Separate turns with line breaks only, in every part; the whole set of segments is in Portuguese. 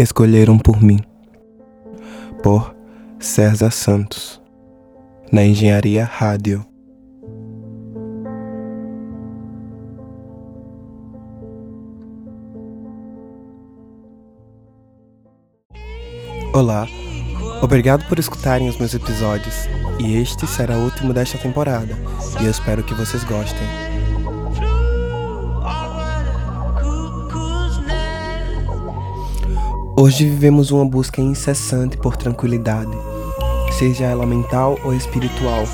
Escolheram por mim. Por César Santos. Na Engenharia Rádio. Olá, obrigado por escutarem os meus episódios. E este será o último desta temporada. E eu espero que vocês gostem. Hoje vivemos uma busca incessante por tranquilidade, seja ela mental ou espiritual.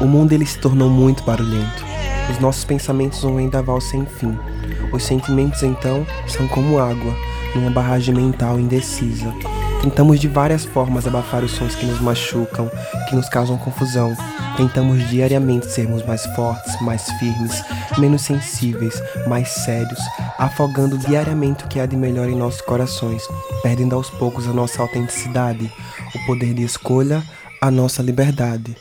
O mundo ele se tornou muito barulhento. Os nossos pensamentos vão vendaval sem fim. Os sentimentos então são como água numa barragem mental indecisa. Tentamos de várias formas abafar os sons que nos machucam, que nos causam confusão. Tentamos diariamente sermos mais fortes, mais firmes, menos sensíveis, mais sérios, afogando diariamente o que há de melhor em nossos corações, perdendo aos poucos a nossa autenticidade, o poder de escolha, a nossa liberdade.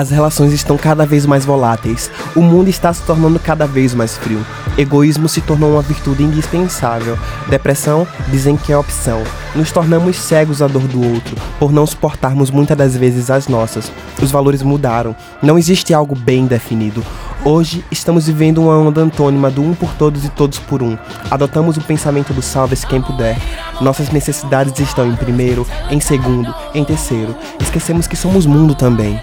As relações estão cada vez mais voláteis. O mundo está se tornando cada vez mais frio. Egoísmo se tornou uma virtude indispensável. Depressão dizem que é opção. Nos tornamos cegos à dor do outro, por não suportarmos muitas das vezes as nossas. Os valores mudaram. Não existe algo bem definido. Hoje estamos vivendo uma onda antônima do um por todos e todos por um. Adotamos o pensamento do salve-se quem puder. Nossas necessidades estão em primeiro, em segundo, em terceiro. Esquecemos que somos mundo também.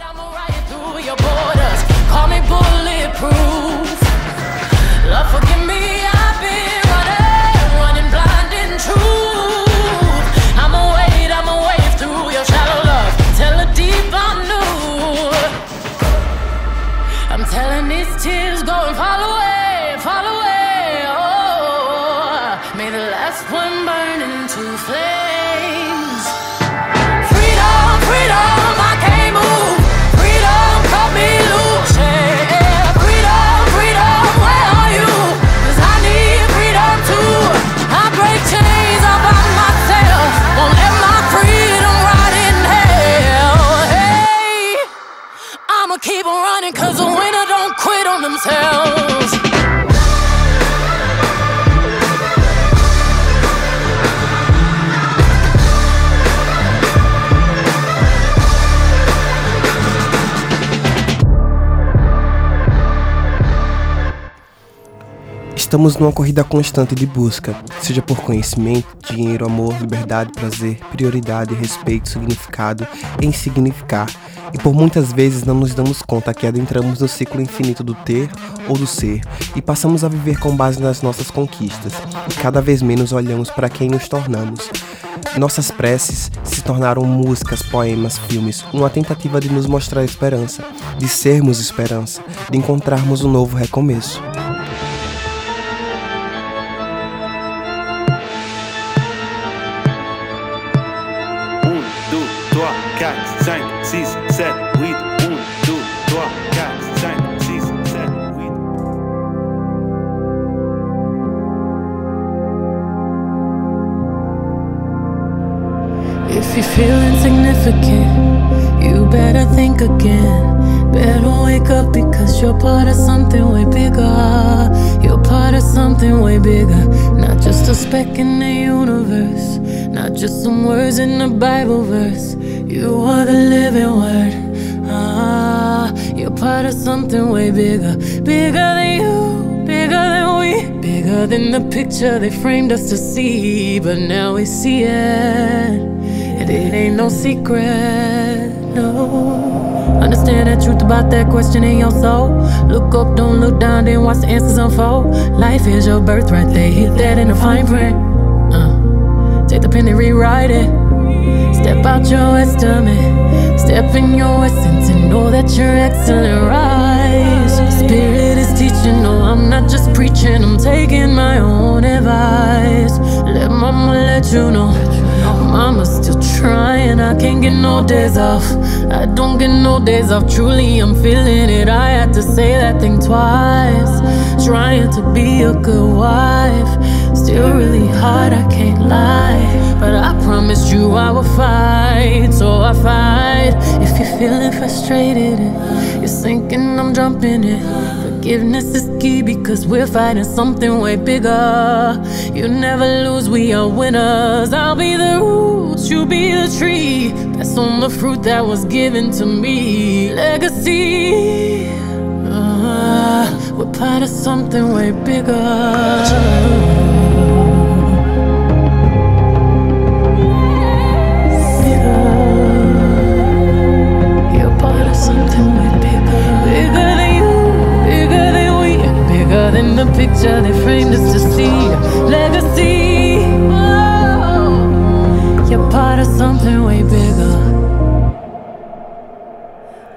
Estamos numa corrida constante de busca, seja por conhecimento, dinheiro, amor, liberdade, prazer, prioridade, respeito, significado em significar. E por muitas vezes não nos damos conta que adentramos no ciclo infinito do ter ou do ser e passamos a viver com base nas nossas conquistas. E cada vez menos olhamos para quem nos tornamos. Nossas preces se tornaram músicas, poemas, filmes, uma tentativa de nos mostrar esperança, de sermos esperança, de encontrarmos um novo recomeço. You better think again. Better wake up because you're part of something way bigger. You're part of something way bigger. Not just a speck in the universe, not just some words in a Bible verse. You are the living word. Ah, you're part of something way bigger. Bigger than you, bigger than we. Bigger than the picture they framed us to see. But now we see it. It ain't no secret. No. Understand the truth about that question in your soul. Look up, don't look down, then watch the answers unfold. Life is your birthright, they hit that in the fine print. Uh, take the pen and rewrite it. Step out your estimate, step in your essence, and know that you're excellent. Rise. Spirit is teaching, no, I'm not just preaching, I'm taking my own advice. Let mama let you know, mama's still trying. I can't get no days off. I don't get no days off. Truly, I'm feeling it. I had to say that thing twice. Trying to be a good wife. Still really hard, I can't lie. But I promised you I would fight. So I fight. If you're feeling frustrated, you're sinking, I'm jumping in. Forgiveness is key because we're fighting something way bigger. You never lose, we are winners. I'll be the roots, you be the tree. That's on the fruit that was given to me. Legacy. Uh, we're part of something way bigger. They framed us to see. Legacy. Oh, you're part of something way bigger.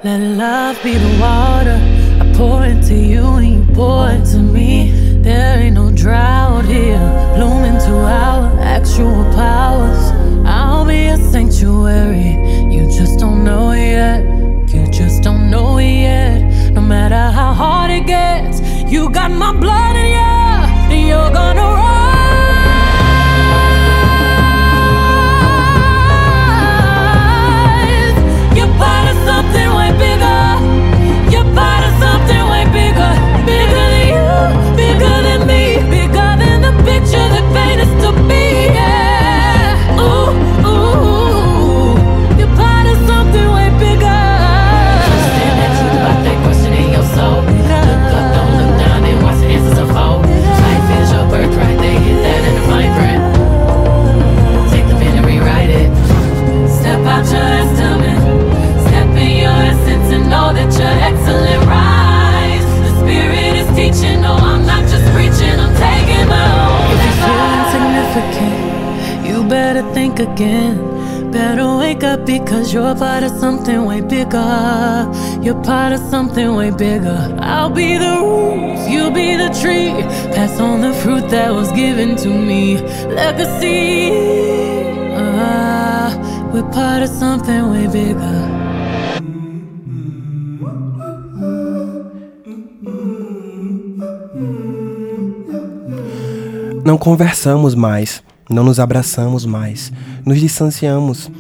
Let love be the water I pour into you and you pour into me. There ain't no drought here, blooming to our actual powers. I'll be a sanctuary. Because you're part of something way bigger. You're part of something way bigger. I'll be the roots, you'll be the tree. Pass on the fruit that was given to me. Legacy. Ah, we're part of something way bigger.
Não conversamos mais não nos abraçamos mais, nos distanciamos.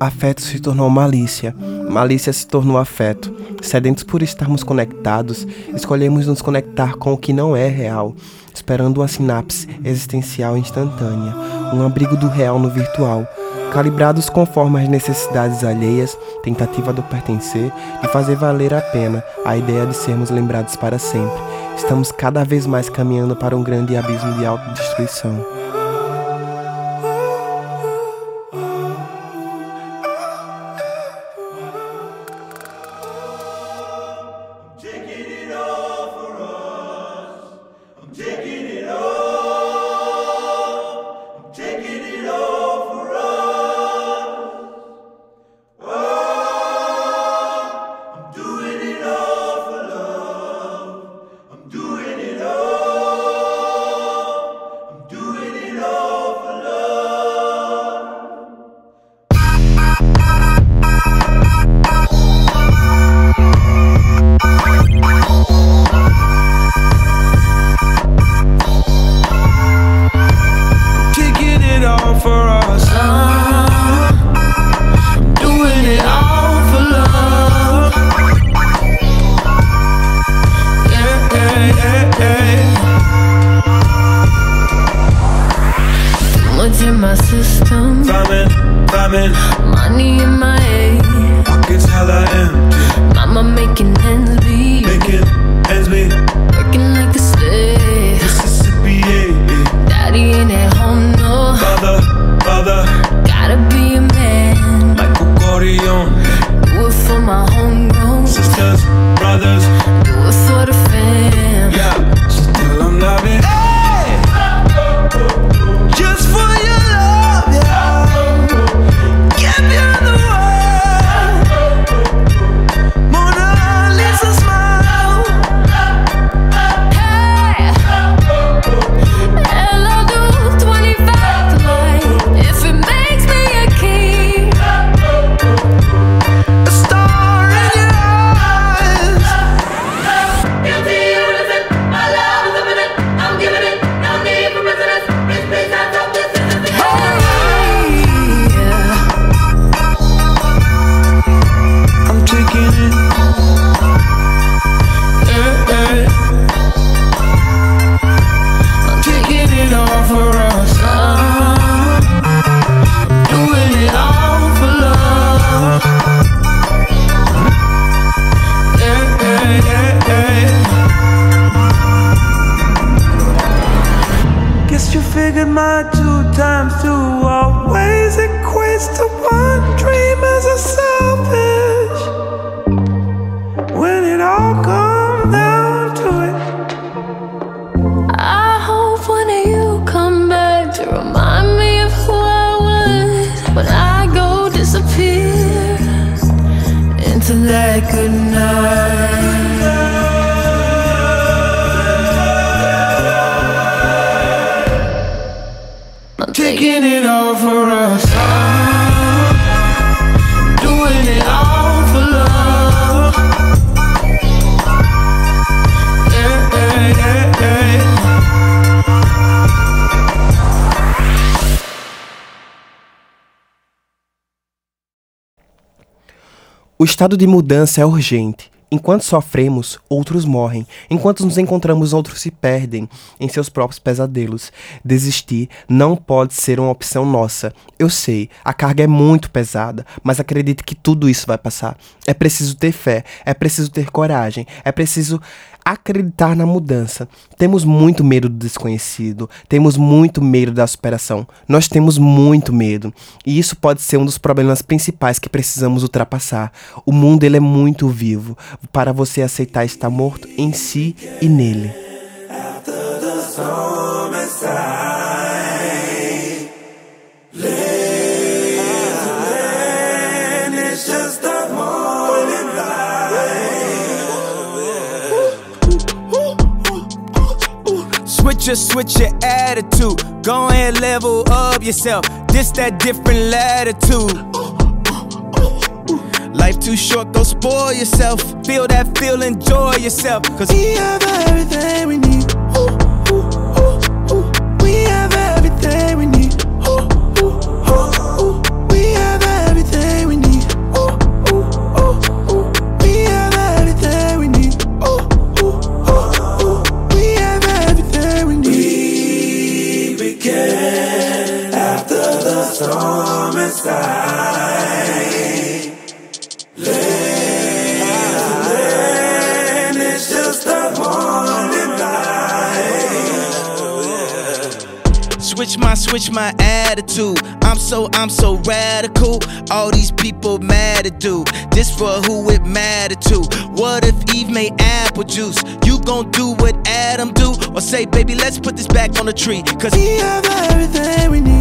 Afeto se tornou malícia, malícia se tornou afeto. Sedentos por estarmos conectados, escolhemos nos conectar com o que não é real, esperando uma sinapse existencial instantânea, um abrigo do real no virtual, calibrados conforme as necessidades alheias, tentativa do pertencer, de fazer valer a pena a ideia de sermos lembrados para sempre. Estamos cada vez mais caminhando para um grande abismo de autodestruição.
money in my head. Pockets hella empty. Mama making ends meet. Making ends meet. Working like the slave. Mississippi, yeah. Daddy
ain't at home, no. Father, father. Gotta be a man. Michael Corleone. Do it for my homegrown sisters, brothers. That good night.
Taking it all for us.
O estado de mudança é urgente. Enquanto sofremos, outros morrem. Enquanto nos encontramos, outros se perdem em seus próprios pesadelos. Desistir não pode ser uma opção nossa. Eu sei, a carga é muito pesada, mas acredite que tudo isso vai passar. É preciso ter fé, é preciso ter coragem, é preciso acreditar na mudança. Temos muito medo do desconhecido, temos muito medo da superação. Nós temos muito medo, e isso pode ser um dos problemas principais que precisamos ultrapassar. O mundo ele é muito vivo para você aceitar estar morto em si e nele.
It's
Your, switch your attitude. Go ahead, level up yourself. This that different latitude. Life too short, go spoil yourself. Feel that feel, enjoy yourself. Cause
We have everything we need.
Attitude. I'm so, I'm so radical. All these people mad at do. This for who it matter to. What if Eve made apple juice? You gon' do what Adam do? Or say, baby, let's put this back on the tree. Cause
We have everything we need.